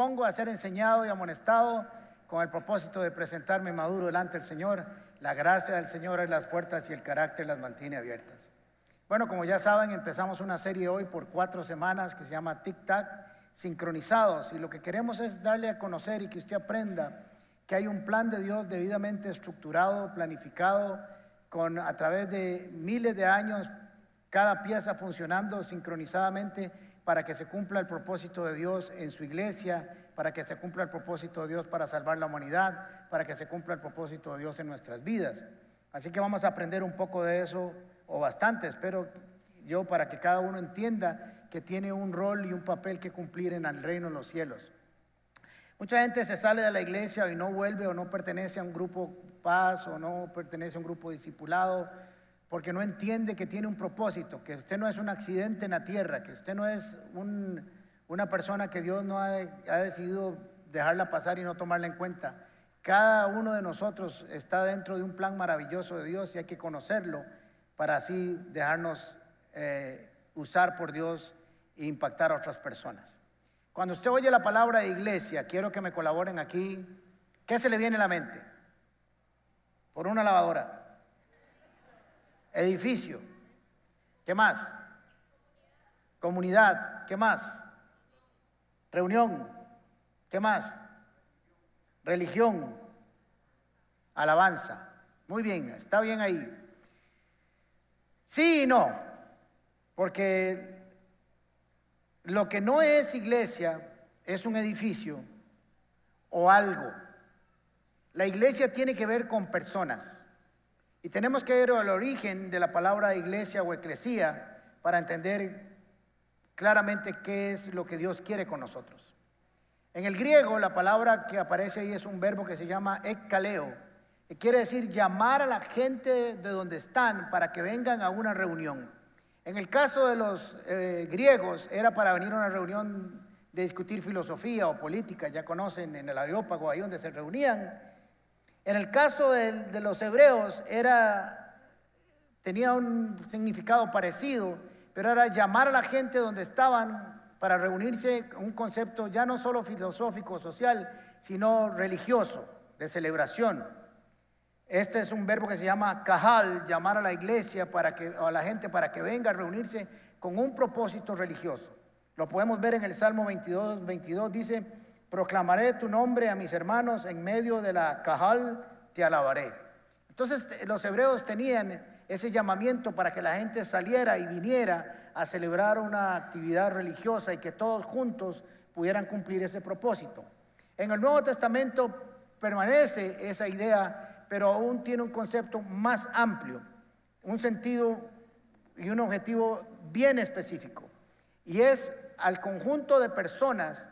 dispongo a ser enseñado y amonestado con el propósito de presentarme maduro delante del Señor. La gracia del Señor es las puertas y el carácter las mantiene abiertas. Bueno, como ya saben, empezamos una serie hoy por cuatro semanas que se llama Tic Tac, sincronizados. Y lo que queremos es darle a conocer y que usted aprenda que hay un plan de Dios debidamente estructurado, planificado, con a través de miles de años, cada pieza funcionando sincronizadamente para que se cumpla el propósito de Dios en su iglesia, para que se cumpla el propósito de Dios para salvar la humanidad, para que se cumpla el propósito de Dios en nuestras vidas. Así que vamos a aprender un poco de eso, o bastante, espero yo, para que cada uno entienda que tiene un rol y un papel que cumplir en el reino de los cielos. Mucha gente se sale de la iglesia y no vuelve o no pertenece a un grupo paz o no pertenece a un grupo discipulado porque no entiende que tiene un propósito, que usted no es un accidente en la tierra, que usted no es una persona que Dios no ha, decidido dejarla pasar y no tomarla en cuenta. Cada uno de nosotros está dentro de un plan maravilloso de Dios y hay que conocerlo para así dejarnos eh, usar por Dios e impactar a otras personas. Cuando usted oye la palabra iglesia, quiero que me colaboren aquí. ¿Qué se le viene a la mente? Por una lavadora edificio, ¿qué más? Comunidad, ¿qué más? Reunión, ¿qué más? Religión, alabanza. Muy bien, está bien ahí. Sí y no, porque lo que no es iglesia es un edificio o algo. La iglesia tiene que ver con personas. Y tenemos que ir al origen de la palabra iglesia o eclesía para entender claramente qué es lo que Dios quiere con nosotros. En el griego, la palabra que aparece ahí es un verbo que se llama ekkaleo, que quiere decir llamar a la gente de donde están para que vengan a una reunión. En el caso de los eh, griegos, era para venir a una reunión de discutir filosofía o política, ya conocen en el Areópago, ahí donde se reunían. En el caso de, los hebreos era, tenía un significado parecido, pero era llamar a la gente donde estaban para reunirse, un concepto ya no solo filosófico, social, sino religioso, de celebración. Este es un verbo que se llama kahal, llamar a la iglesia para que, a la gente para que venga a reunirse con un propósito religioso. Lo podemos ver en el Salmo 22, 22 dice, proclamaré tu nombre a mis hermanos en medio de la cajal, te alabaré. Entonces los hebreos tenían ese llamamiento para que la gente saliera y viniera a celebrar una actividad religiosa y que todos juntos pudieran cumplir ese propósito. En el Nuevo Testamento permanece esa idea, pero aún tiene un concepto más amplio, un sentido y un objetivo bien específico. Y es al conjunto de personas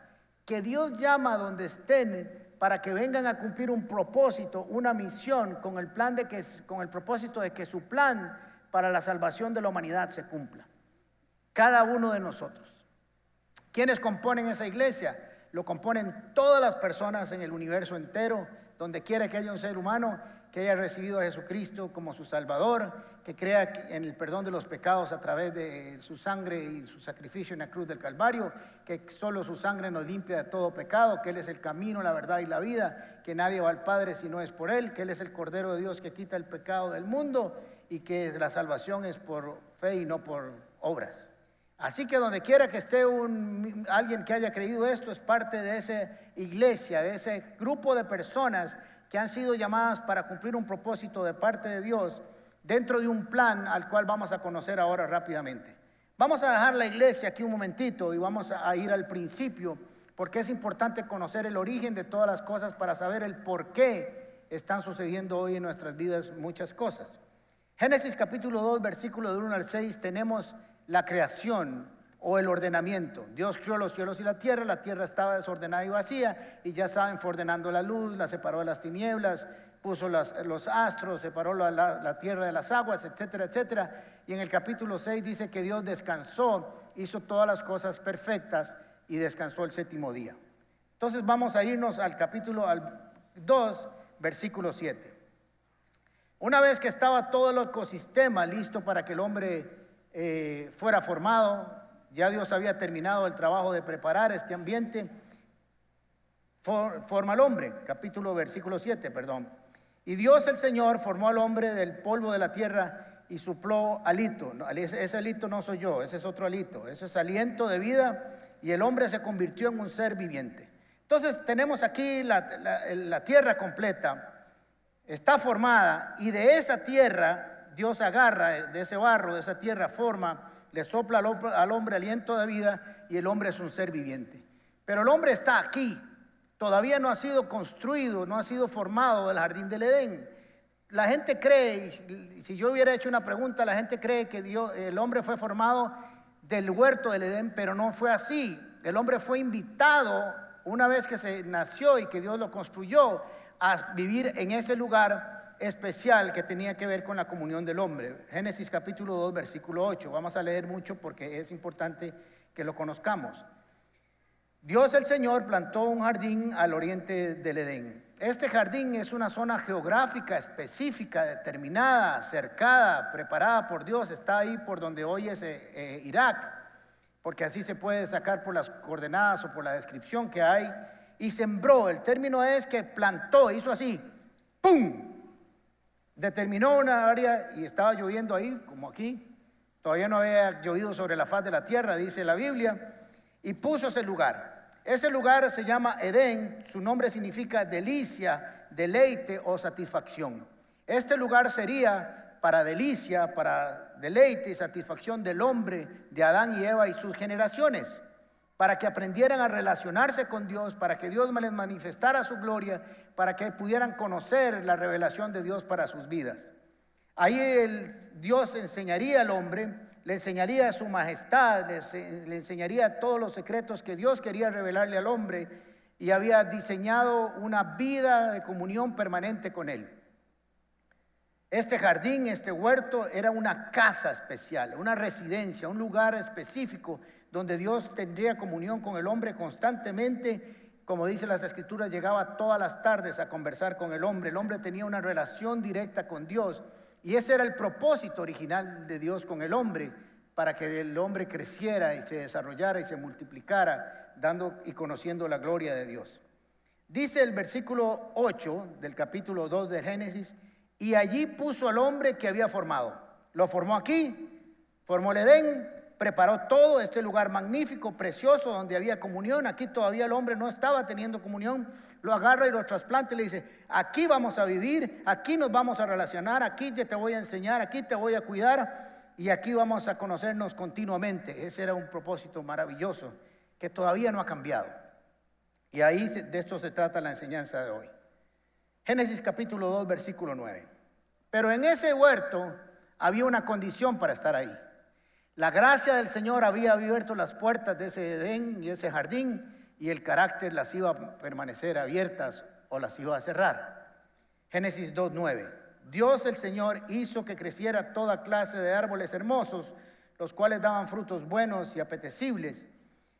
que Dios llama a donde estén para que vengan a cumplir un propósito, una misión, con el, plan de que, con el propósito de que su plan para la salvación de la humanidad se cumpla. Cada uno de nosotros. ¿Quiénes componen esa iglesia? Lo componen todas las personas en el universo entero, donde quiera que haya un ser humano que haya recibido a Jesucristo como su Salvador, que crea en el perdón de los pecados a través de su sangre y su sacrificio en la cruz del Calvario, que solo su sangre nos limpia de todo pecado, que Él es el camino, la verdad y la vida, que nadie va al Padre si no es por Él, que Él es el Cordero de Dios que quita el pecado del mundo y que la salvación es por fe y no por obras. Así que donde quiera que esté un, alguien que haya creído esto, es parte de esa iglesia, de ese grupo de personas que han sido llamadas para cumplir un propósito de parte de Dios dentro de un plan al cual vamos a conocer ahora rápidamente. Vamos a dejar la iglesia aquí un momentito y vamos a ir al principio, porque es importante conocer el origen de todas las cosas para saber el por qué están sucediendo hoy en nuestras vidas muchas cosas. Génesis capítulo 2, versículo de 1 al 6, tenemos la creación, o el ordenamiento. Dios creó los cielos y la tierra, la tierra estaba desordenada y vacía, y ya saben, fue ordenando la luz, la separó de las tinieblas, puso los astros, separó la, tierra de las aguas, etcétera, etcétera. Y en el capítulo 6 dice que Dios descansó, hizo todas las cosas perfectas y descansó el séptimo día. Entonces vamos a irnos al capítulo 2, versículo 7. Una vez que estaba todo el ecosistema listo para que el hombre eh, fuera formado, ya Dios había terminado el trabajo de preparar este ambiente, forma al hombre, capítulo versículo 7, perdón. Y Dios el Señor formó al hombre del polvo de la tierra y supló alito. Ese alito no soy yo, ese es otro alito, ese es aliento de vida y el hombre se convirtió en un ser viviente. Entonces tenemos aquí la tierra completa está formada y de esa tierra Dios agarra, de ese barro, de esa tierra forma, le sopla al hombre aliento de vida y el hombre es un ser viviente. Pero el hombre está aquí, todavía no ha sido construido, no ha sido formado del jardín del Edén. La gente cree, si yo hubiera hecho una pregunta, la gente cree que Dios, el hombre fue formado del huerto del Edén, pero no fue así. El hombre fue invitado una vez que se nació y que Dios lo construyó a vivir en ese lugar especial que tenía que ver con la comunión del hombre. Génesis capítulo 2, versículo 8. Vamos a leer mucho porque es importante que lo conozcamos. Dios el Señor plantó un jardín al oriente del Edén. Este jardín es una zona geográfica específica, determinada, cercada, preparada por Dios. Está ahí por donde hoy es eh, eh, Irak, porque así se puede sacar por las coordenadas o por la descripción que hay y sembró. El término es que plantó, hizo así, ¡pum! Determinó una área y estaba lloviendo ahí, como aquí. Todavía no había llovido sobre la faz de la tierra, dice la Biblia, y puso ese lugar. Ese lugar se llama Edén, su nombre significa delicia, deleite o satisfacción. Este lugar sería para delicia, para deleite y satisfacción del hombre, de Adán y Eva y sus generaciones para que aprendieran a relacionarse con Dios, para que Dios les manifestara su gloria, para que pudieran conocer la revelación de Dios para sus vidas. Ahí Dios enseñaría al hombre, le enseñaría su majestad, le enseñaría todos los secretos que Dios quería revelarle al hombre y había diseñado una vida de comunión permanente con él. Este jardín, este huerto era una casa especial, una residencia, un lugar específico donde Dios tendría comunión con el hombre constantemente. Como dice las escrituras, llegaba todas las tardes a conversar con el hombre. El hombre tenía una relación directa con Dios. Y ese era el propósito original de Dios con el hombre, para que el hombre creciera y se desarrollara y se multiplicara, dando y conociendo la gloria de Dios. Dice el versículo 8 del capítulo 2 de Génesis, y allí puso al hombre que había formado. Lo formó aquí, formó el Edén, preparó todo este lugar magnífico, precioso, donde había comunión. Aquí todavía el hombre no estaba teniendo comunión. Lo agarra y lo trasplanta y le dice, aquí vamos a vivir, aquí nos vamos a relacionar, aquí te voy a enseñar, aquí te voy a cuidar y aquí vamos a conocernos continuamente. Ese era un propósito maravilloso que todavía no ha cambiado. Y ahí de esto se trata la enseñanza de hoy. Génesis capítulo 2, versículo 9. Pero en ese huerto había una condición para estar ahí. La gracia del Señor había abierto las puertas de ese Edén y ese jardín y el carácter las iba a permanecer abiertas o las iba a cerrar. Génesis 2.9. Dios el Señor hizo que creciera toda clase de árboles hermosos, los cuales daban frutos buenos y apetecibles.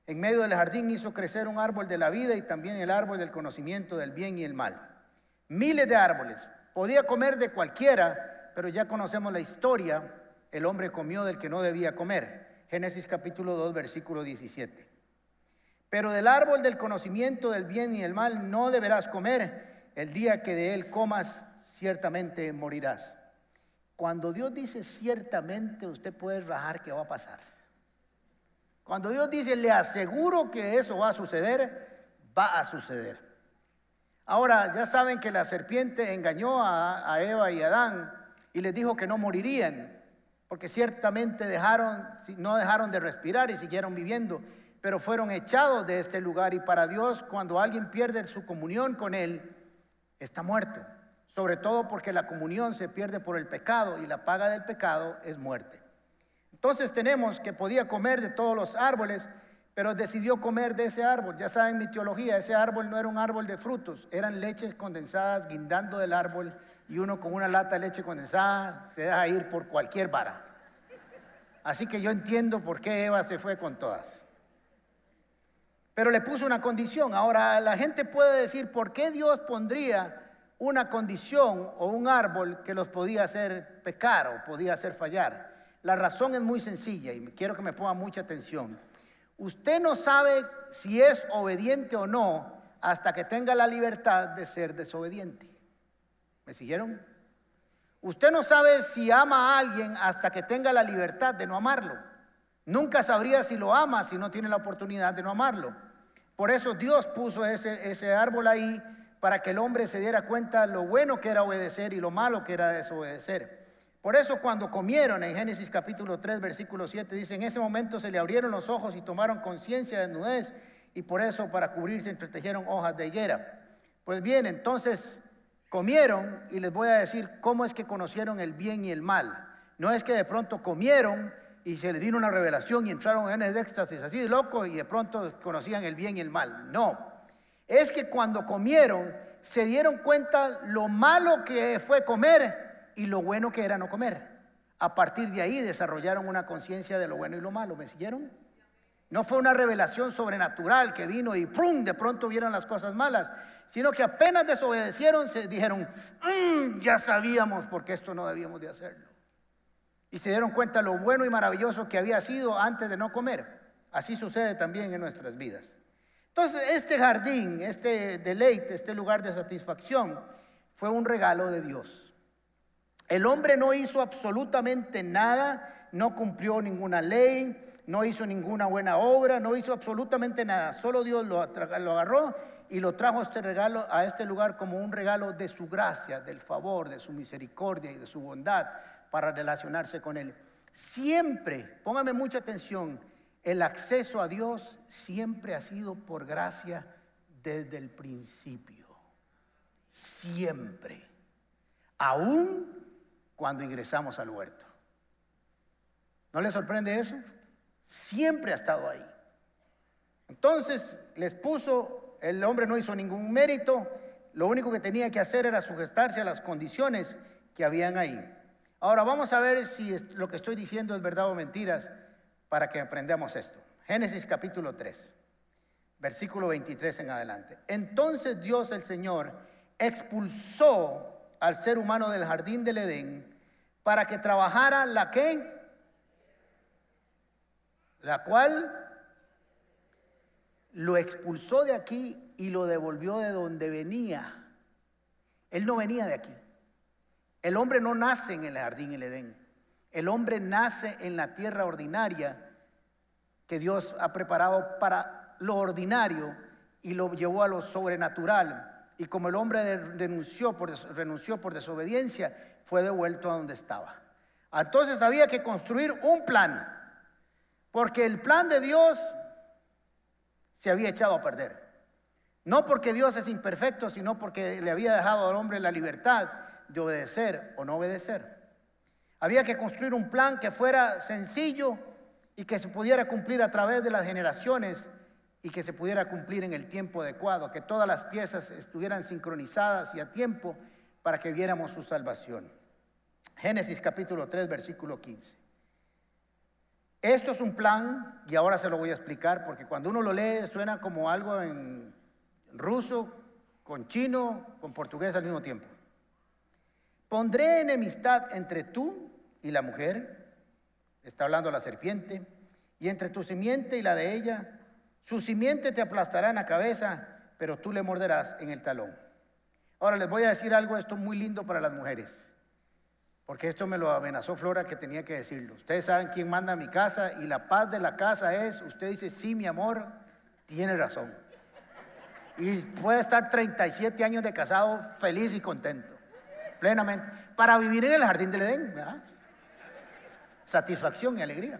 En medio del jardín hizo crecer un árbol de la vida y también el árbol del conocimiento del bien y el mal. Miles de árboles. Podía comer de cualquiera, pero ya conocemos la historia el hombre comió del que no debía comer. Génesis capítulo 2, versículo 17. Pero del árbol del conocimiento del bien y el mal no deberás comer. El día que de él comas, ciertamente morirás. Cuando Dios dice ciertamente, usted puede rajar que va a pasar. Cuando Dios dice, le aseguro que eso va a suceder, va a suceder. Ahora, ya saben que la serpiente engañó a, Eva y Adán y les dijo que no morirían porque ciertamente dejaron, no dejaron de respirar y siguieron viviendo, pero fueron echados de este lugar y para Dios cuando alguien pierde su comunión con Él, está muerto, sobre todo porque la comunión se pierde por el pecado y la paga del pecado es muerte. Entonces tenemos que podía comer de todos los árboles, pero decidió comer de ese árbol. Ya saben mi teología, ese árbol no era un árbol de frutos, eran leches condensadas guindando del árbol y uno con una lata de leche condensada se deja ir por cualquier vara. Así que yo entiendo por qué Eva se fue con todas. Pero le puso una condición. Ahora la gente puede decir, ¿por qué Dios pondría una condición o un árbol que los podía hacer pecar o podía hacer fallar? La razón es muy sencilla y quiero que me ponga mucha atención. Usted no sabe si es obediente o no hasta que tenga la libertad de ser desobediente. ¿Me siguieron? Usted no sabe si ama a alguien hasta que tenga la libertad de no amarlo. Nunca sabría si lo ama si no tiene la oportunidad de no amarlo. Por eso Dios puso ese, ese árbol ahí para que el hombre se diera cuenta lo bueno que era obedecer y lo malo que era desobedecer. Por eso cuando comieron en Génesis capítulo 3, versículo 7, dice, en ese momento se le abrieron los ojos y tomaron conciencia de desnudez y por eso para cubrirse entretejieron hojas de higuera. Pues bien, entonces comieron y les voy a decir cómo es que conocieron el bien y el mal. No es que de pronto comieron y se les vino una revelación y entraron en el éxtasis así loco y de pronto conocían el bien y el mal. No, es que cuando comieron se dieron cuenta lo malo que fue comer y lo bueno que era no comer. A partir de ahí desarrollaron una conciencia de lo bueno y lo malo. ¿Me siguieron? No fue una revelación sobrenatural que vino y ¡prum! de pronto vieron las cosas malas, sino que apenas desobedecieron, se dijeron, mm, ya sabíamos porque esto no debíamos de hacerlo. Y se dieron cuenta lo bueno y maravilloso que había sido antes de no comer. Así sucede también en nuestras vidas. Entonces, este jardín, este deleite, este lugar de satisfacción, fue un regalo de Dios. El hombre no hizo absolutamente nada, no cumplió ninguna ley, no hizo ninguna buena obra, no hizo absolutamente nada. Solo Dios lo, agarró y lo trajo este regalo a este lugar como un regalo de su gracia, del favor, de su misericordia y de su bondad para relacionarse con él. Siempre, póngame mucha atención, el acceso a Dios siempre ha sido por gracia desde el principio. Siempre. Aún cuando ingresamos al huerto. ¿No le sorprende eso? Siempre ha estado ahí. Entonces les puso, el hombre no hizo ningún mérito, lo único que tenía que hacer era sujetarse a las condiciones que habían ahí. Ahora vamos a ver si lo que estoy diciendo es verdad o mentiras para que aprendamos esto. Génesis capítulo 3, versículo 23 en adelante. Entonces Dios el Señor expulsó al ser humano del jardín del Edén para que trabajara la que, la cual lo expulsó de aquí y lo devolvió de donde venía. Él no venía de aquí. El hombre no nace en el jardín del Edén. El hombre nace en la tierra ordinaria que Dios ha preparado para lo ordinario y lo llevó a lo sobrenatural y como el hombre renunció por, renunció por desobediencia, fue devuelto a donde estaba. Entonces había que construir un plan, porque el plan de Dios se había echado a perder. No porque Dios es imperfecto, sino porque le había dejado al hombre la libertad de obedecer o no obedecer. Había que construir un plan que fuera sencillo y que se pudiera cumplir a través de las generaciones y que se pudiera cumplir en el tiempo adecuado, que todas las piezas estuvieran sincronizadas y a tiempo para que viéramos su salvación. Génesis capítulo 3, versículo 15. Esto es un plan, y ahora se lo voy a explicar, porque cuando uno lo lee suena como algo en ruso, con chino, con portugués al mismo tiempo. Pondré enemistad entre tú y la mujer, está hablando la serpiente, y entre tu simiente y la de ella, su simiente te aplastará en la cabeza, pero tú le morderás en el talón. Ahora les voy a decir algo, esto muy lindo para las mujeres, porque esto me lo amenazó Flora que tenía que decirlo. Ustedes saben quién manda a mi casa y la paz de la casa es, usted dice, sí, mi amor, tiene razón. Y puede estar 37 años de casado feliz y contento, plenamente, para vivir en el jardín del Edén, ¿verdad? Satisfacción y alegría.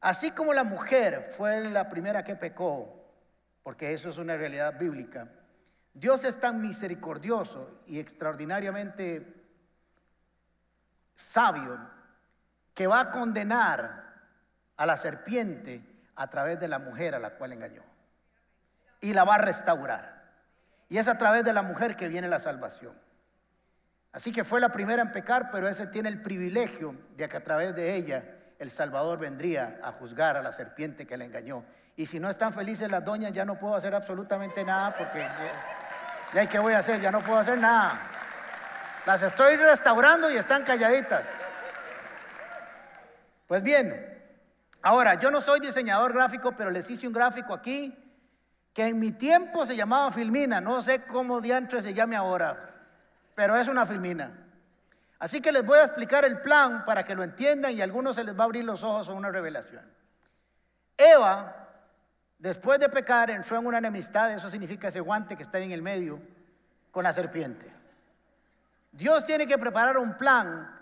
Así como la mujer fue la primera que pecó, porque eso es una realidad bíblica, Dios es tan misericordioso y extraordinariamente sabio que va a condenar a la serpiente a través de la mujer a la cual engañó. Y la va a restaurar. Y es a través de la mujer que viene la salvación. Así que fue la primera en pecar, pero ese tiene el privilegio de que a través de ella el Salvador vendría a juzgar a la serpiente que le engañó. Y si no están felices las doñas, ya no puedo hacer absolutamente nada porque ya, ¿qué voy a hacer? Ya no puedo hacer nada. Las estoy restaurando y están calladitas. Pues bien, ahora yo no soy diseñador gráfico, pero les hice un gráfico aquí que en mi tiempo se llamaba Filmina. No sé cómo diantre se llame ahora, pero es una Filmina. Así que les voy a explicar el plan para que lo entiendan y a algunos se les va a abrir los ojos a una revelación. Eva, después de pecar, entró en una enemistad, eso significa ese guante que está en el medio, con la serpiente. Dios tiene que preparar un plan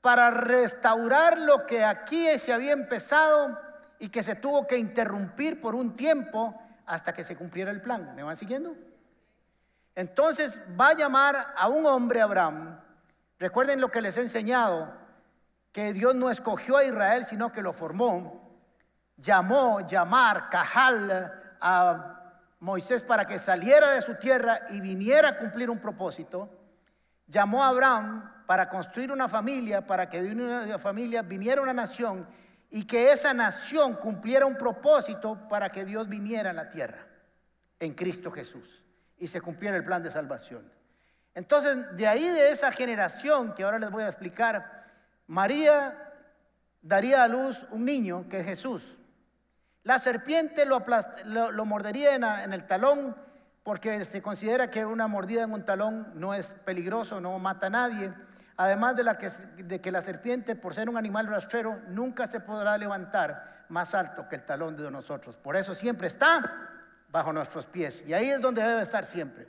para restaurar lo que aquí se había empezado y que se tuvo que interrumpir por un tiempo hasta que se cumpliera el plan. ¿Me van siguiendo? Entonces va a llamar a un hombre, Abraham, Recuerden lo que les he enseñado, que Dios no escogió a Israel, sino que lo formó. Llamó, llamar, cajal a Moisés para que saliera de su tierra y viniera a cumplir un propósito. Llamó a Abraham para construir una familia, para que de una familia viniera una nación y que esa nación cumpliera un propósito para que Dios viniera a la tierra en Cristo Jesús y se cumpliera el plan de salvación. Entonces, de ahí de esa generación que ahora les voy a explicar, María daría a luz un niño que es Jesús. La serpiente lo, mordería en, el talón porque se considera que una mordida en un talón no es peligroso, no mata a nadie. Además de, que, de que la serpiente, por ser un animal rastrero, nunca se podrá levantar más alto que el talón de nosotros. Por eso siempre está bajo nuestros pies. Y ahí es donde debe estar siempre.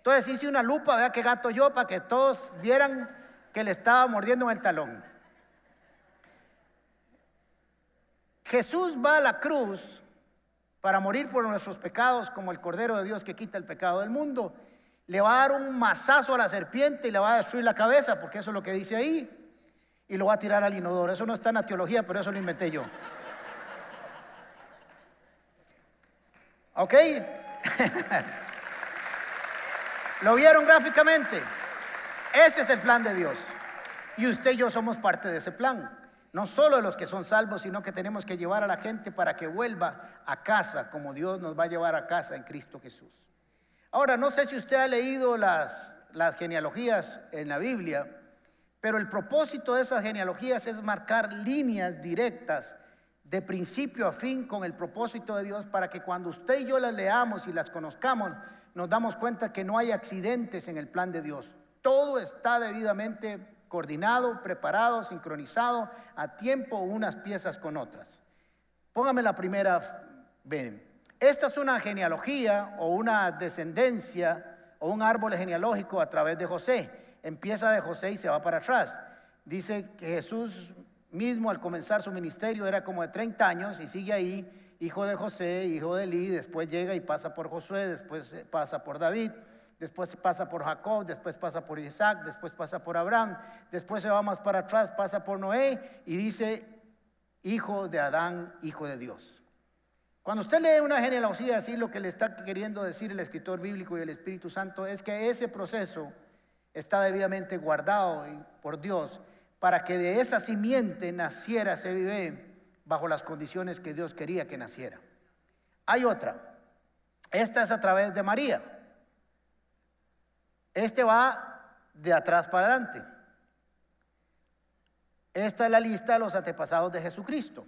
Entonces hice una lupa, vea qué gato yo, para que todos vieran que le estaba mordiendo en el talón. Jesús va a la cruz para morir por nuestros pecados como el Cordero de Dios que quita el pecado del mundo. Le va a dar un mazazo a la serpiente y le va a destruir la cabeza, porque eso es lo que dice ahí. Y lo va a tirar al inodoro. Eso no está en la teología, pero eso lo inventé yo. ¿Ok? ¿Lo vieron gráficamente? Ese es el plan de Dios. Y usted y yo somos parte de ese plan. No solo los que son salvos, sino que tenemos que llevar a la gente para que vuelva a casa, como Dios nos va a llevar a casa en Cristo Jesús. Ahora, no sé si usted ha leído las, las genealogías en la Biblia, pero el propósito de esas genealogías es marcar líneas directas de principio a fin con el propósito de Dios para que cuando usted y yo las leamos y las conozcamos, nos damos cuenta que no hay accidentes en el plan de Dios. Todo está debidamente coordinado, preparado, sincronizado a tiempo unas piezas con otras. Póngame la primera, ven. Esta es una genealogía o una descendencia o un árbol genealógico a través de José. Empieza de José y se va para atrás. Dice que Jesús mismo al comenzar su ministerio era como de 30 años y sigue ahí hijo de José, hijo de Eli, después llega y pasa por Josué, después eh, pasa por David, después pasa por Jacob, después pasa por Isaac, después pasa por Abraham, después se va más para atrás, pasa por Noé y dice, hijo de Adán, hijo de Dios. Cuando usted lee una genealogía así, lo que le está queriendo decir el escritor bíblico y el Espíritu Santo es que ese proceso está debidamente guardado por Dios para que de esa simiente naciera ese bebé bajo las condiciones que Dios quería que naciera. Hay otra. Esta es a través de María. Este va de atrás para adelante. Esta es la lista de los antepasados de Jesucristo,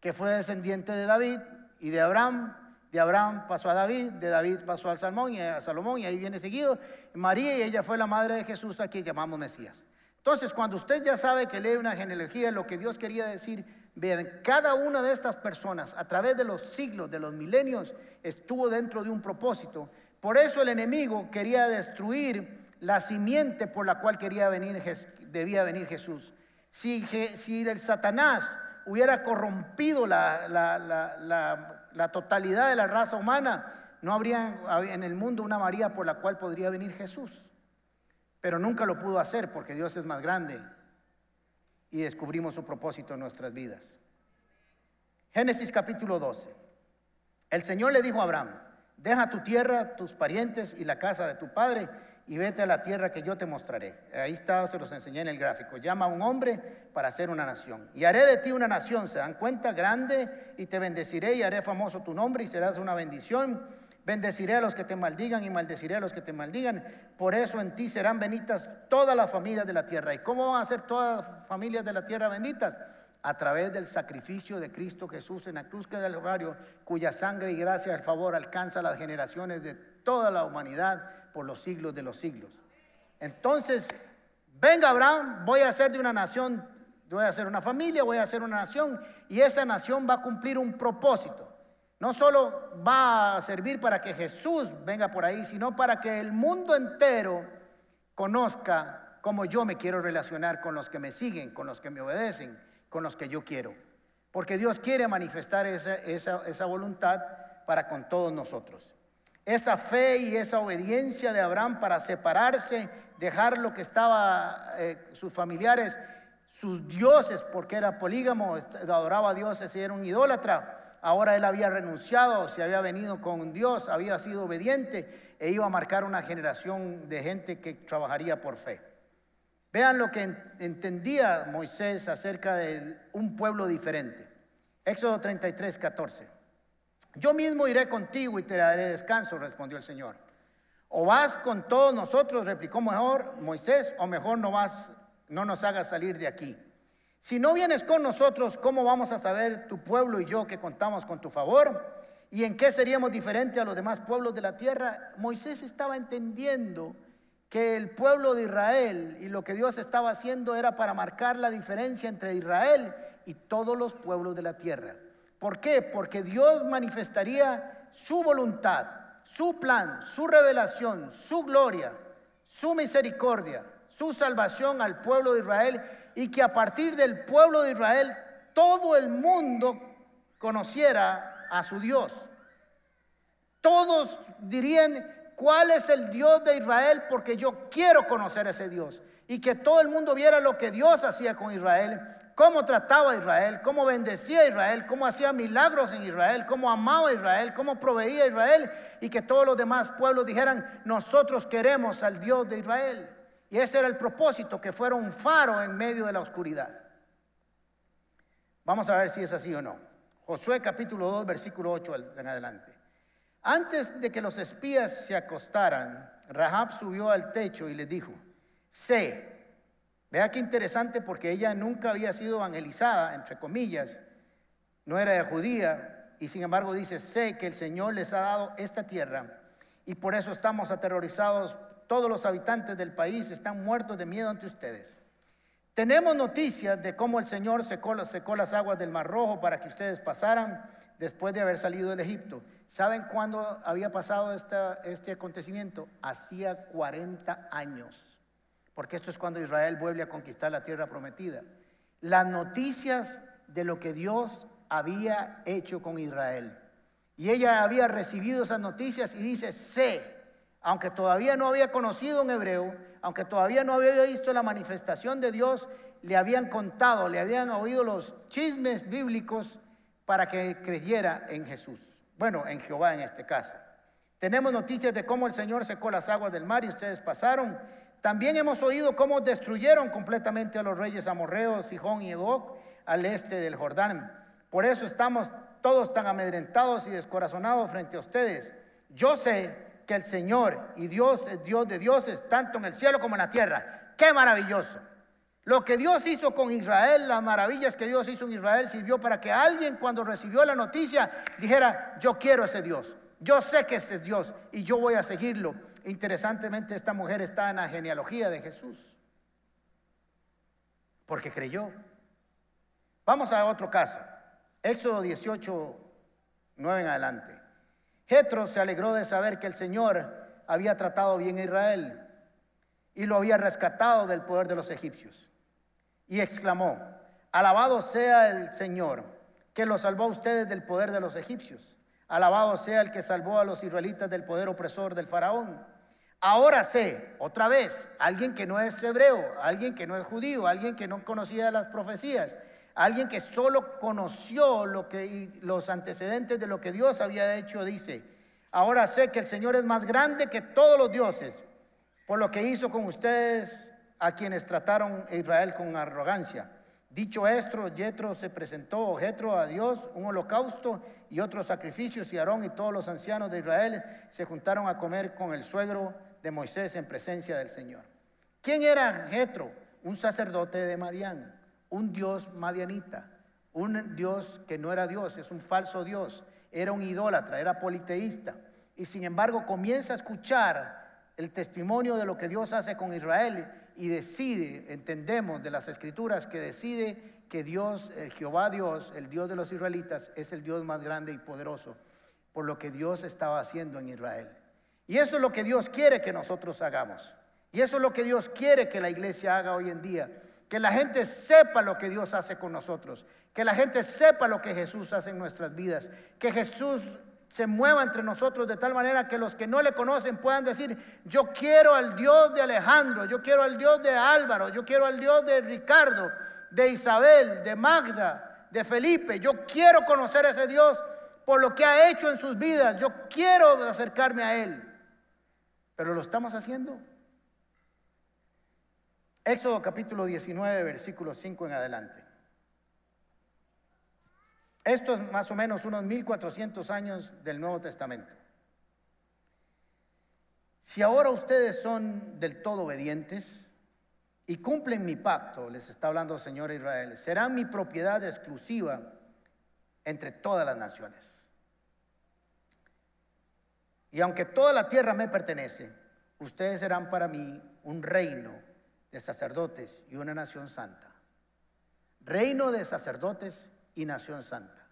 que fue descendiente de David y de Abraham. De Abraham pasó a David, de David pasó al Salmón y a Salomón, y ahí viene seguido María, y ella fue la madre de Jesús, a quien llamamos Mesías. Entonces, cuando usted ya sabe que lee una genealogía, lo que Dios quería decir Bien, cada una de estas personas a través de los siglos, de los milenios, estuvo dentro de un propósito. Por eso el enemigo quería destruir la simiente por la cual quería venir, debía venir Jesús. Si, el Satanás hubiera corrompido la, totalidad de la raza humana, no habría en el mundo una María por la cual podría venir Jesús. Pero nunca lo pudo hacer porque Dios es más grande y descubrimos su propósito en nuestras vidas. Génesis capítulo 12. El Señor le dijo a Abraham, deja tu tierra, tus parientes y la casa de tu padre y vete a la tierra que yo te mostraré. Ahí está, se los enseñé en el gráfico. Llama a un hombre para hacer una nación. Y haré de ti una nación, ¿se dan cuenta? Grande, y te bendeciré y haré famoso tu nombre y serás una bendición. Bendeciré a los que te maldigan y maldeciré a los que te maldigan. Por eso en ti serán benditas todas las familias de la tierra. ¿Y cómo van a ser todas las familias de la tierra benditas? A través del sacrificio de Cristo Jesús en la cruz del horario, cuya sangre y gracia al favor alcanza las generaciones de toda la humanidad por los siglos de los siglos. Entonces, venga Abraham, voy a hacer de una nación, voy a hacer una familia, voy a hacer una nación, y esa nación va a cumplir un propósito. No solo va a servir para que Jesús venga por ahí, sino para que el mundo entero conozca cómo yo me quiero relacionar con los que me siguen, con los que me obedecen, con los que yo quiero. Porque Dios quiere manifestar esa, esa voluntad para con todos nosotros. Esa fe y esa obediencia de Abraham para separarse, dejar lo que estaba, eh, sus familiares, sus dioses, porque era polígamo, adoraba a dioses y era un idólatra. Ahora él había renunciado, se había venido con Dios, había sido obediente e iba a marcar una generación de gente que trabajaría por fe. Vean lo que entendía Moisés acerca de un pueblo diferente. Éxodo 33, 14. Yo mismo iré contigo y te daré descanso, respondió el Señor. O vas con todos nosotros, replicó mejor Moisés, o mejor no vas, no nos hagas salir de aquí. Si no vienes con nosotros, ¿cómo vamos a saber tu pueblo y yo que contamos con tu favor? ¿Y en qué seríamos diferentes a los demás pueblos de la tierra? Moisés estaba entendiendo que el pueblo de Israel y lo que Dios estaba haciendo era para marcar la diferencia entre Israel y todos los pueblos de la tierra. ¿Por qué? Porque Dios manifestaría su voluntad, su plan, su revelación, su gloria, su misericordia, su salvación al pueblo de Israel y que a partir del pueblo de Israel todo el mundo conociera a su Dios. Todos dirían, ¿cuál es el Dios de Israel? Porque yo quiero conocer a ese Dios. Y que todo el mundo viera lo que Dios hacía con Israel cómo trataba a Israel, cómo bendecía a Israel, cómo hacía milagros en Israel, cómo amaba a Israel, cómo proveía a Israel y que todos los demás pueblos dijeran, nosotros queremos al Dios de Israel. Y ese era el propósito, que fuera un faro en medio de la oscuridad. Vamos a ver si es así o no. Josué capítulo 2, versículo 8 en adelante. Antes de que los espías se acostaran, Rahab subió al techo y les dijo, sé Vea qué interesante porque ella nunca había sido evangelizada, entre comillas, no era de judía y sin embargo dice, sé que el Señor les ha dado esta tierra y por eso estamos aterrorizados, todos los habitantes del país están muertos de miedo ante ustedes. Tenemos noticias de cómo el Señor secó, las aguas del Mar Rojo para que ustedes pasaran después de haber salido del Egipto. ¿Saben cuándo había pasado este acontecimiento? Hacía 40 años porque esto es cuando Israel vuelve a conquistar la tierra prometida. Las noticias de lo que Dios había hecho con Israel. Y ella había recibido esas noticias y dice, sé, aunque todavía no había conocido un hebreo, aunque todavía no había visto la manifestación de Dios, le habían contado, le habían oído los chismes bíblicos para que creyera en Jesús. Bueno, en Jehová en este caso. Tenemos noticias de cómo el Señor secó las aguas del mar y ustedes pasaron también hemos oído cómo destruyeron completamente a los reyes amorreos, Sijón y Egok, al este del Jordán. Por eso estamos todos tan amedrentados y descorazonados frente a ustedes. Yo sé que el Señor y Dios es Dios de dioses, tanto en el cielo como en la tierra. ¡Qué maravilloso! Lo que Dios hizo con Israel, las maravillas que Dios hizo en Israel, sirvió para que alguien cuando recibió la noticia dijera, yo quiero ese Dios, yo sé que ese es Dios y yo voy a seguirlo. Interesantemente, esta mujer está en la genealogía de Jesús, porque creyó. Vamos a otro caso. Éxodo 18, 9 en adelante. Jetro se alegró de saber que el Señor había tratado bien a Israel y lo había rescatado del poder de los egipcios. Y exclamó, alabado sea el Señor, que lo salvó a ustedes del poder de los egipcios. Alabado sea el que salvó a los israelitas del poder opresor del faraón. Ahora sé, otra vez, alguien que no es hebreo, alguien que no es judío, alguien que no conocía las profecías, alguien que solo conoció los antecedentes de lo que Dios había hecho, dice, ahora sé que el Señor es más grande que todos los dioses por lo que hizo con ustedes a quienes trataron a Israel con arrogancia. Dicho esto, Jetro se presentó, a Dios, un holocausto y otros sacrificios, y Aarón y todos los ancianos de Israel se juntaron a comer con el suegro de Moisés en presencia del Señor. ¿Quién era Jetro? Un sacerdote de Madián, un dios madianita, un dios que no era Dios, es un falso Dios, era un idólatra, era politeísta. Y sin embargo comienza a escuchar el testimonio de lo que Dios hace con Israel y decide, entendemos de las escrituras, que decide que Dios, el Jehová Dios, el Dios de los israelitas, es el Dios más grande y poderoso por lo que Dios estaba haciendo en Israel. Y eso es lo que Dios quiere que nosotros hagamos. Y eso es lo que Dios quiere que la iglesia haga hoy en día. Que la gente sepa lo que Dios hace con nosotros. Que la gente sepa lo que Jesús hace en nuestras vidas. Que Jesús se mueva entre nosotros de tal manera que los que no le conocen puedan decir, yo quiero al Dios de Alejandro, yo quiero al Dios de Álvaro, yo quiero al Dios de Ricardo, de Isabel, de Magda, de Felipe. Yo quiero conocer a ese Dios por lo que ha hecho en sus vidas. Yo quiero acercarme a Él. Pero lo estamos haciendo. Éxodo capítulo 19, versículo 5 en adelante. Esto es más o menos unos 1400 años del Nuevo Testamento. Si ahora ustedes son del todo obedientes y cumplen mi pacto, les está hablando el Señor Israel, serán mi propiedad exclusiva entre todas las naciones. Y aunque toda la tierra me pertenece, ustedes serán para mí un reino de sacerdotes y una nación santa. Reino de sacerdotes y nación santa.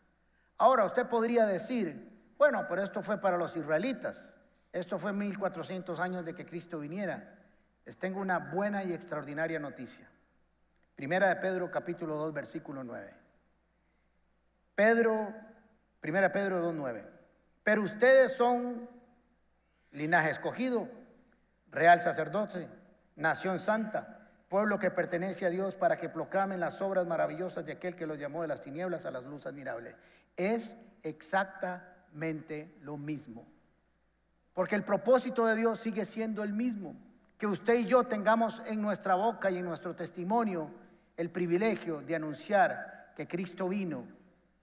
Ahora usted podría decir, bueno, pero esto fue para los israelitas, esto fue 1400 años de que Cristo viniera. Les tengo una buena y extraordinaria noticia. Primera de Pedro capítulo 2 versículo 9. Pedro, primera de Pedro 2, 9. Pero ustedes son linaje escogido, real sacerdote, nación santa, pueblo que pertenece a Dios para que proclamen las obras maravillosas de aquel que los llamó de las tinieblas a la luz admirable. Es exactamente lo mismo. Porque el propósito de Dios sigue siendo el mismo. Que usted y yo tengamos en nuestra boca y en nuestro testimonio el privilegio de anunciar que Cristo vino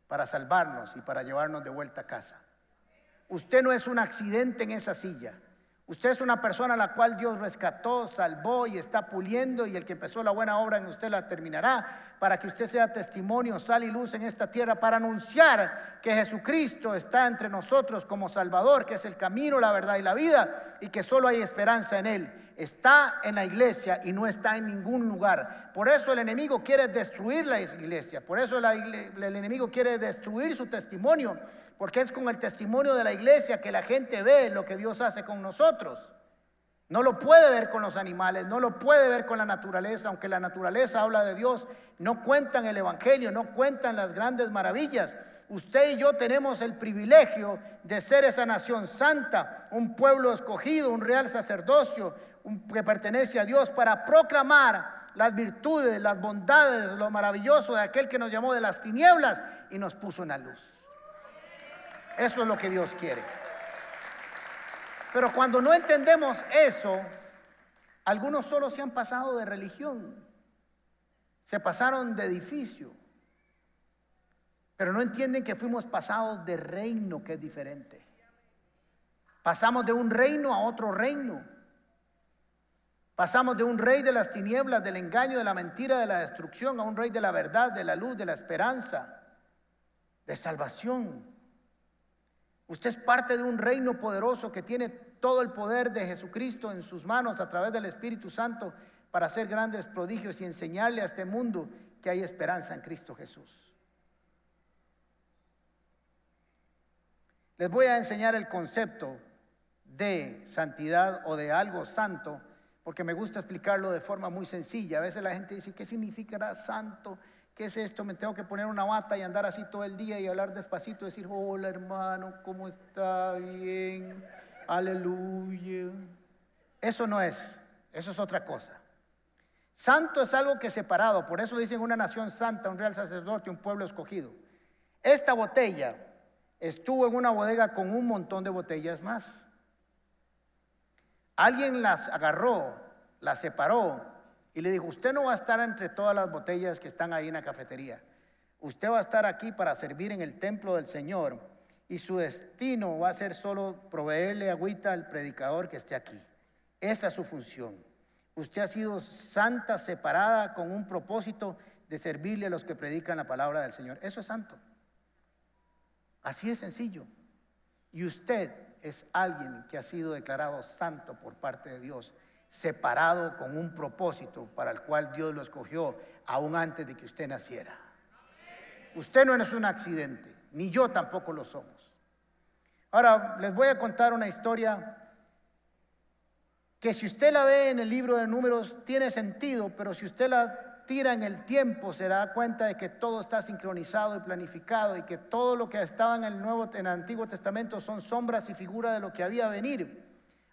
para salvarnos y para llevarnos de vuelta a casa. Usted no es un accidente en esa silla. Usted es una persona a la cual Dios rescató, salvó y está puliendo y el que empezó la buena obra en usted la terminará para que usted sea testimonio, sal y luz en esta tierra para anunciar que Jesucristo está entre nosotros como Salvador, que es el camino, la verdad y la vida y que solo hay esperanza en Él. Está en la iglesia y no está en ningún lugar. Por eso el enemigo quiere destruir la iglesia, por eso el enemigo quiere destruir su testimonio porque es con el testimonio de la iglesia que la gente ve lo que Dios hace con nosotros. No lo puede ver con los animales, no lo puede ver con la naturaleza, aunque la naturaleza habla de Dios, no cuentan el Evangelio, no cuentan las grandes maravillas. Usted y yo tenemos el privilegio de ser esa nación santa, un pueblo escogido, un real sacerdocio que pertenece a Dios para proclamar las virtudes, las bondades, lo maravilloso de aquel que nos llamó de las tinieblas y nos puso en la luz. Eso es lo que Dios quiere. Pero cuando no entendemos eso, algunos solo se han pasado de religión, se pasaron de edificio, pero no entienden que fuimos pasados de reino, que es diferente. Pasamos de un reino a otro reino. Pasamos de un rey de las tinieblas, del engaño, de la mentira, de la destrucción, a un rey de la verdad, de la luz, de la esperanza, de salvación. Usted es parte de un reino poderoso que tiene todo el poder de Jesucristo en sus manos a través del Espíritu Santo para hacer grandes prodigios y enseñarle a este mundo que hay esperanza en Cristo Jesús. Les voy a enseñar el concepto de santidad o de algo santo, porque me gusta explicarlo de forma muy sencilla. A veces la gente dice, ¿qué significará santo? ¿Qué es esto? Me tengo que poner una bata y andar así todo el día y hablar despacito, decir, hola hermano, ¿cómo está? Bien, aleluya. Eso no es, eso es otra cosa. Santo es algo que es separado, por eso dicen una nación santa, un real sacerdote, un pueblo escogido. Esta botella estuvo en una bodega con un montón de botellas más. Alguien las agarró, las separó y le dijo, usted no va a estar entre todas las botellas que están ahí en la cafetería. Usted va a estar aquí para servir en el templo del Señor y su destino va a ser solo proveerle agüita al predicador que esté aquí. Esa es su función. Usted ha sido santa, separada con un propósito de servirle a los que predican la palabra del Señor. Eso es santo. Así es sencillo. Y usted es alguien que ha sido declarado santo por parte de Dios, separado con un propósito para el cual Dios lo escogió aún antes de que usted naciera. Usted no es un accidente, ni yo tampoco lo somos. Ahora les voy a contar una historia que si usted la ve en el libro de números tiene sentido, pero si usted la tira en el tiempo, se da cuenta de que todo está sincronizado y planificado y que todo lo que estaba en el Nuevo, en el Antiguo Testamento son sombras y figuras de lo que había a venir.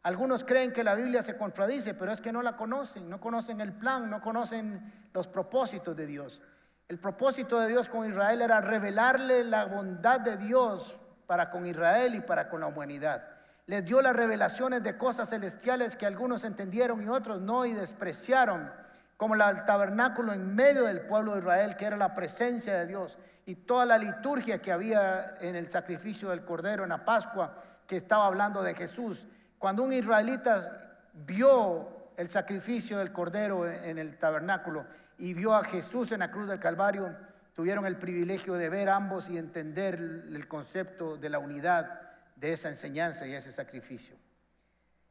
Algunos creen que la Biblia se contradice, pero es que no la conocen, no conocen el plan, no conocen los propósitos de Dios. El propósito de Dios con Israel era revelarle la bondad de Dios para con Israel y para con la humanidad. Les dio las revelaciones de cosas celestiales que algunos entendieron y otros no y despreciaron como el tabernáculo en medio del pueblo de Israel, que era la presencia de Dios, y toda la liturgia que había en el sacrificio del Cordero, en la Pascua, que estaba hablando de Jesús. Cuando un israelita vio el sacrificio del Cordero en el tabernáculo y vio a Jesús en la cruz del Calvario, tuvieron el privilegio de ver ambos y entender el concepto de la unidad de esa enseñanza y ese sacrificio.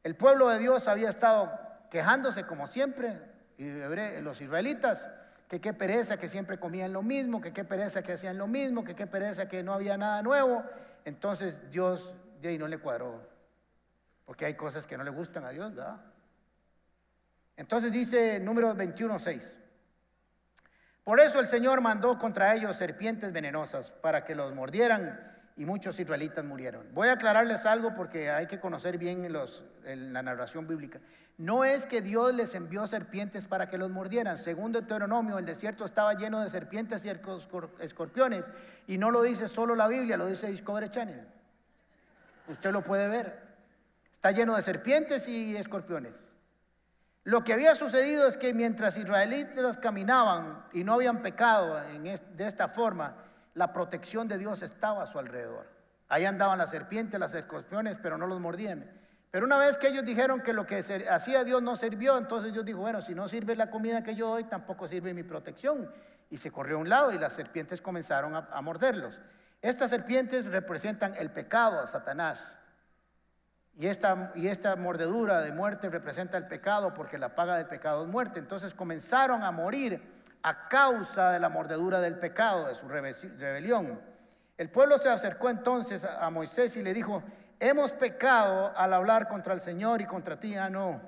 El pueblo de Dios había estado quejándose como siempre, los israelitas, que qué pereza que siempre comían lo mismo, que qué pereza que hacían lo mismo, que qué pereza que no había nada nuevo. Entonces Dios de ahí no le cuadró, porque hay cosas que no le gustan a Dios, ¿verdad? Entonces dice número 21.6. Por eso el Señor mandó contra ellos serpientes venenosas para que los mordieran y muchos israelitas murieron. Voy a aclararles algo porque hay que conocer bien los, la narración bíblica. No es que Dios les envió serpientes para que los mordieran. Según Deuteronomio, el desierto estaba lleno de serpientes y escorpiones. Y no lo dice solo la Biblia, lo dice Discovery Channel. Usted lo puede ver. Está lleno de serpientes y escorpiones. Lo que había sucedido es que mientras israelitas caminaban y no habían pecado de esta forma, la protección de Dios estaba a su alrededor. Ahí andaban las serpientes, las escorpiones, pero no los mordían. Pero una vez que ellos dijeron que lo que hacía Dios no sirvió, entonces Dios dijo, bueno, si no sirve la comida que yo doy, tampoco sirve mi protección. Y se corrió a un lado y las serpientes comenzaron a, morderlos. Estas serpientes representan el pecado a Satanás. Y esta, y esta mordedura de muerte representa el pecado porque la paga del pecado es muerte. Entonces comenzaron a morir a causa de la mordedura del pecado, de su rebelión. El pueblo se acercó entonces a Moisés y le dijo, hemos pecado al hablar contra el Señor y contra ti, ah, no.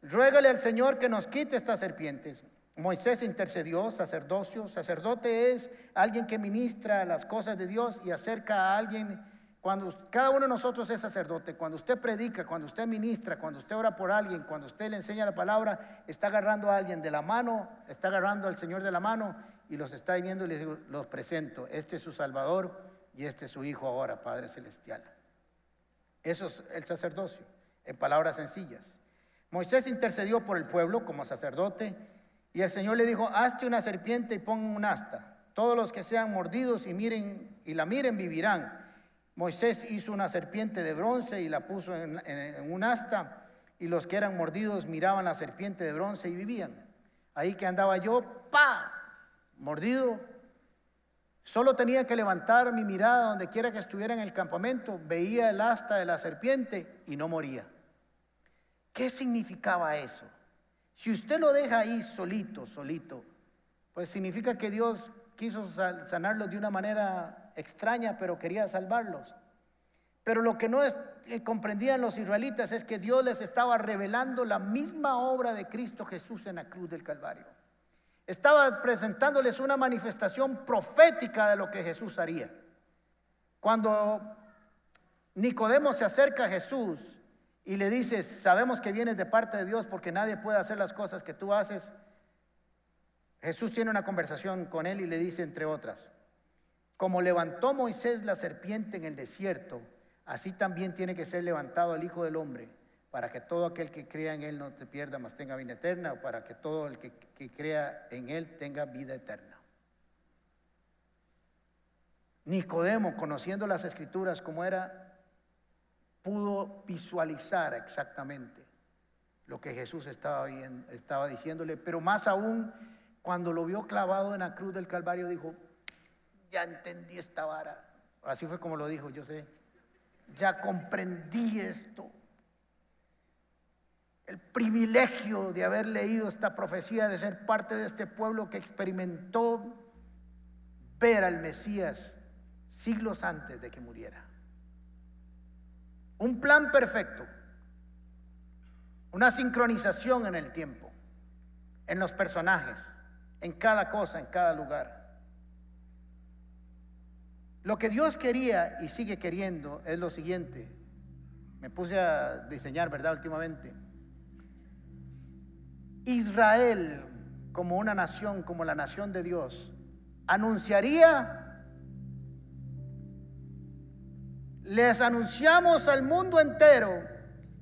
Ruégale al Señor que nos quite estas serpientes. Moisés intercedió, sacerdocio. Sacerdote es alguien que ministra las cosas de Dios y acerca a alguien cuando cada uno de nosotros es sacerdote, cuando usted predica, cuando usted ministra, cuando usted ora por alguien, cuando usted le enseña la palabra, está agarrando a alguien de la mano, está agarrando al Señor de la mano y los está viniendo y les los presento. Este es su Salvador y este es su Hijo ahora, Padre Celestial. Eso es el sacerdocio, en palabras sencillas. Moisés intercedió por el pueblo como sacerdote y el Señor le dijo, hazte una serpiente y pon un asta. Todos los que sean mordidos y miren y la miren vivirán. Moisés hizo una serpiente de bronce y la puso en, un asta y los que eran mordidos miraban la serpiente de bronce y vivían. Ahí que andaba yo, pa, mordido. Solo tenía que levantar mi mirada donde quiera que estuviera en el campamento, veía el asta de la serpiente y no moría. ¿Qué significaba eso? Si usted lo deja ahí solito, solito, pues significa que Dios quiso sanarlo de una manera extraña, pero quería salvarlos. Pero lo que no eh, comprendían los israelitas es que Dios les estaba revelando la misma obra de Cristo Jesús en la cruz del Calvario. Estaba presentándoles una manifestación profética de lo que Jesús haría. Cuando Nicodemo se acerca a Jesús y le dice, sabemos que vienes de parte de Dios porque nadie puede hacer las cosas que tú haces, Jesús tiene una conversación con él y le dice, entre otras, como levantó Moisés la serpiente en el desierto, así también tiene que ser levantado el Hijo del Hombre, para que todo aquel que crea en Él no te pierda, mas tenga vida eterna, o para que todo el que, crea en Él tenga vida eterna. Nicodemo, conociendo las escrituras como era, pudo visualizar exactamente lo que Jesús estaba diciéndole, pero más aún cuando lo vio clavado en la cruz del Calvario dijo, ya entendí esta vara. Así fue como lo dijo, yo sé, ya comprendí esto. El privilegio de haber leído esta profecía, de ser parte de este pueblo que experimentó ver al Mesías siglos antes de que muriera. Un plan perfecto, una sincronización en el tiempo, en los personajes, en cada cosa, en cada lugar. Lo que Dios quería y sigue queriendo es lo siguiente. Me puse a diseñar, ¿verdad? Últimamente. Israel, como una nación, como la nación de Dios, anunciaría les anunciamos al mundo entero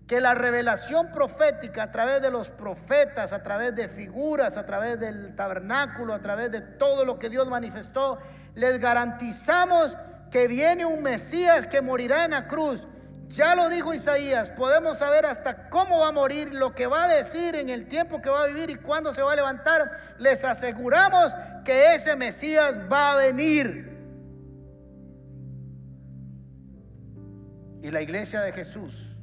que la revelación profética a través de los profetas, a través de figuras, a través del tabernáculo, a través de todo lo que Dios manifestó, les garantizamos que viene un Mesías que morirá en la cruz. Ya lo dijo Isaías, podemos saber hasta cómo va a morir, lo que va a decir en el tiempo que va a vivir y cuándo se va a levantar. Les aseguramos que ese Mesías va a venir. Y la iglesia de Jesús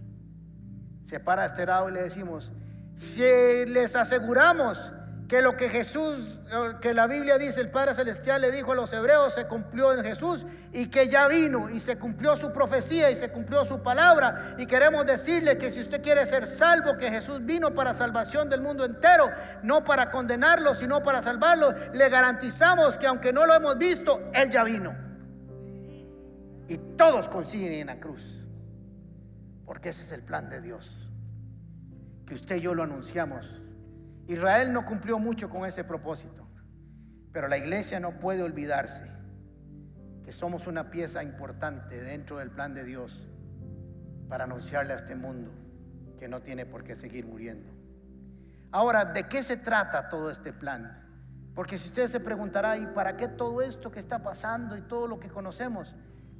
se para este lado y le decimos, si les aseguramos que lo que Jesús, que la Biblia dice, el Padre Celestial le dijo a los hebreos, se cumplió en Jesús y que ya vino y se cumplió su profecía y se cumplió su palabra. Y queremos decirle que si usted quiere ser salvo, que Jesús vino para salvación del mundo entero, no para condenarlo, sino para salvarlo, le garantizamos que aunque no lo hemos visto, Él ya vino. Y todos consiguen en la cruz. Porque ese es el plan de Dios. Que usted y yo lo anunciamos. Israel no cumplió mucho con ese propósito. Pero la iglesia no puede olvidarse que somos una pieza importante dentro del plan de Dios para anunciarle a este mundo que no tiene por qué seguir muriendo. Ahora, ¿de qué se trata todo este plan? Porque si usted se preguntará, ¿y para qué todo esto que está pasando y todo lo que conocemos?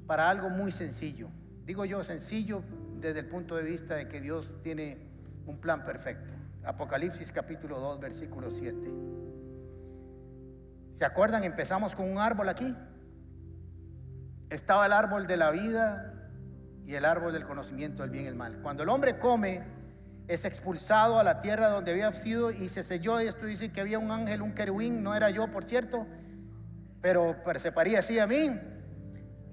Para algo muy sencillo. Digo yo sencillo desde el punto de vista de que Dios tiene un plan perfecto. Apocalipsis capítulo 2, versículo 7. ¿Se acuerdan? Empezamos con un árbol aquí. Estaba el árbol de la vida y el árbol del conocimiento del bien y el mal. Cuando el hombre come, es expulsado a la tierra donde había sido y se selló. Y esto dice que había un ángel, un querubín, no era yo, por cierto, pero se parecía así a mí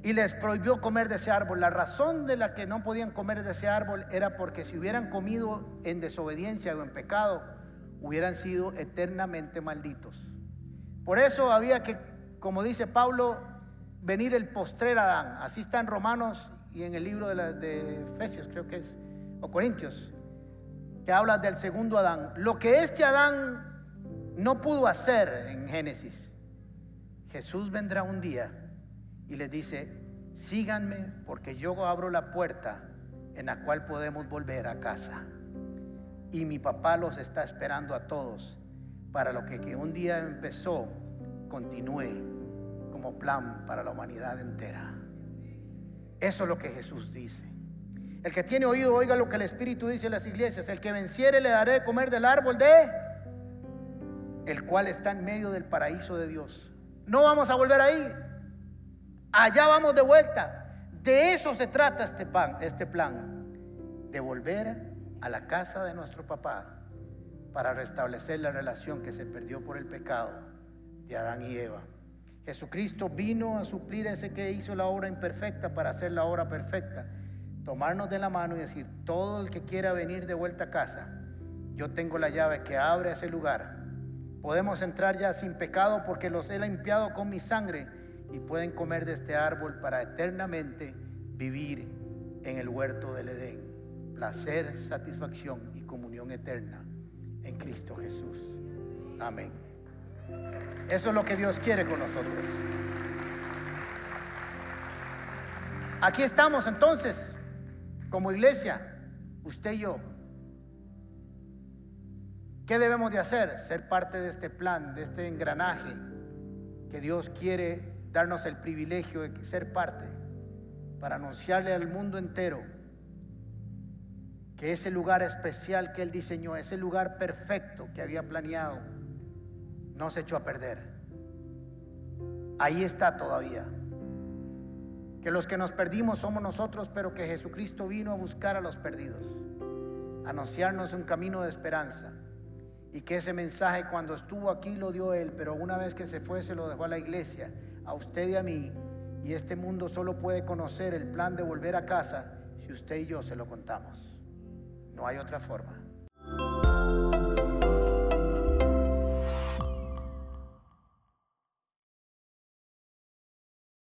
y les prohibió comer de ese árbol. La razón de la que no podían comer de ese árbol era porque si hubieran comido en desobediencia o en pecado, hubieran sido eternamente malditos. Por eso había que, como dice Pablo, venir el postrer Adán. Así está en Romanos y en el libro de, de Efesios, creo que es, o Corintios, que habla del segundo Adán. Lo que este Adán no pudo hacer en Génesis, Jesús vendrá un día y les dice, síganme porque yo abro la puerta en la cual podemos volver a casa. Y mi papá los está esperando a todos para lo que, que un día empezó, continúe como plan para la humanidad entera. Eso es lo que Jesús dice. El que tiene oído, oiga lo que el Espíritu dice en las iglesias. El que venciere le daré de comer del árbol de el cual está en medio del paraíso de Dios. No vamos a volver ahí. Allá vamos de vuelta. De eso se trata este, pan, este plan. De volver a la casa de nuestro papá para restablecer la relación que se perdió por el pecado de Adán y Eva. Jesucristo vino a suplir ese que hizo la obra imperfecta para hacer la obra perfecta. Tomarnos de la mano y decir, todo el que quiera venir de vuelta a casa, yo tengo la llave que abre ese lugar. Podemos entrar ya sin pecado porque los he limpiado con mi sangre y pueden comer de este árbol para eternamente vivir en el huerto del Edén. Placer, satisfacción y comunión eterna en Cristo Jesús. Amén. Eso es lo que Dios quiere con nosotros. Aquí estamos entonces, como iglesia, usted y yo, ¿Qué debemos de hacer? Ser parte de este plan, de este engranaje que Dios quiere darnos el privilegio de ser parte para anunciarle al mundo entero que ese lugar especial que Él diseñó, ese lugar perfecto que había planeado, no se echó a perder. Ahí está todavía. Que los que nos perdimos somos nosotros, pero que Jesucristo vino a buscar a los perdidos, anunciarnos un camino de esperanza. Y que ese mensaje cuando estuvo aquí lo dio Él, pero una vez que se fue se lo dejó a la iglesia, a usted y a mí, y este mundo solo puede conocer el plan de volver a casa si usted y yo se lo contamos. No hay otra forma.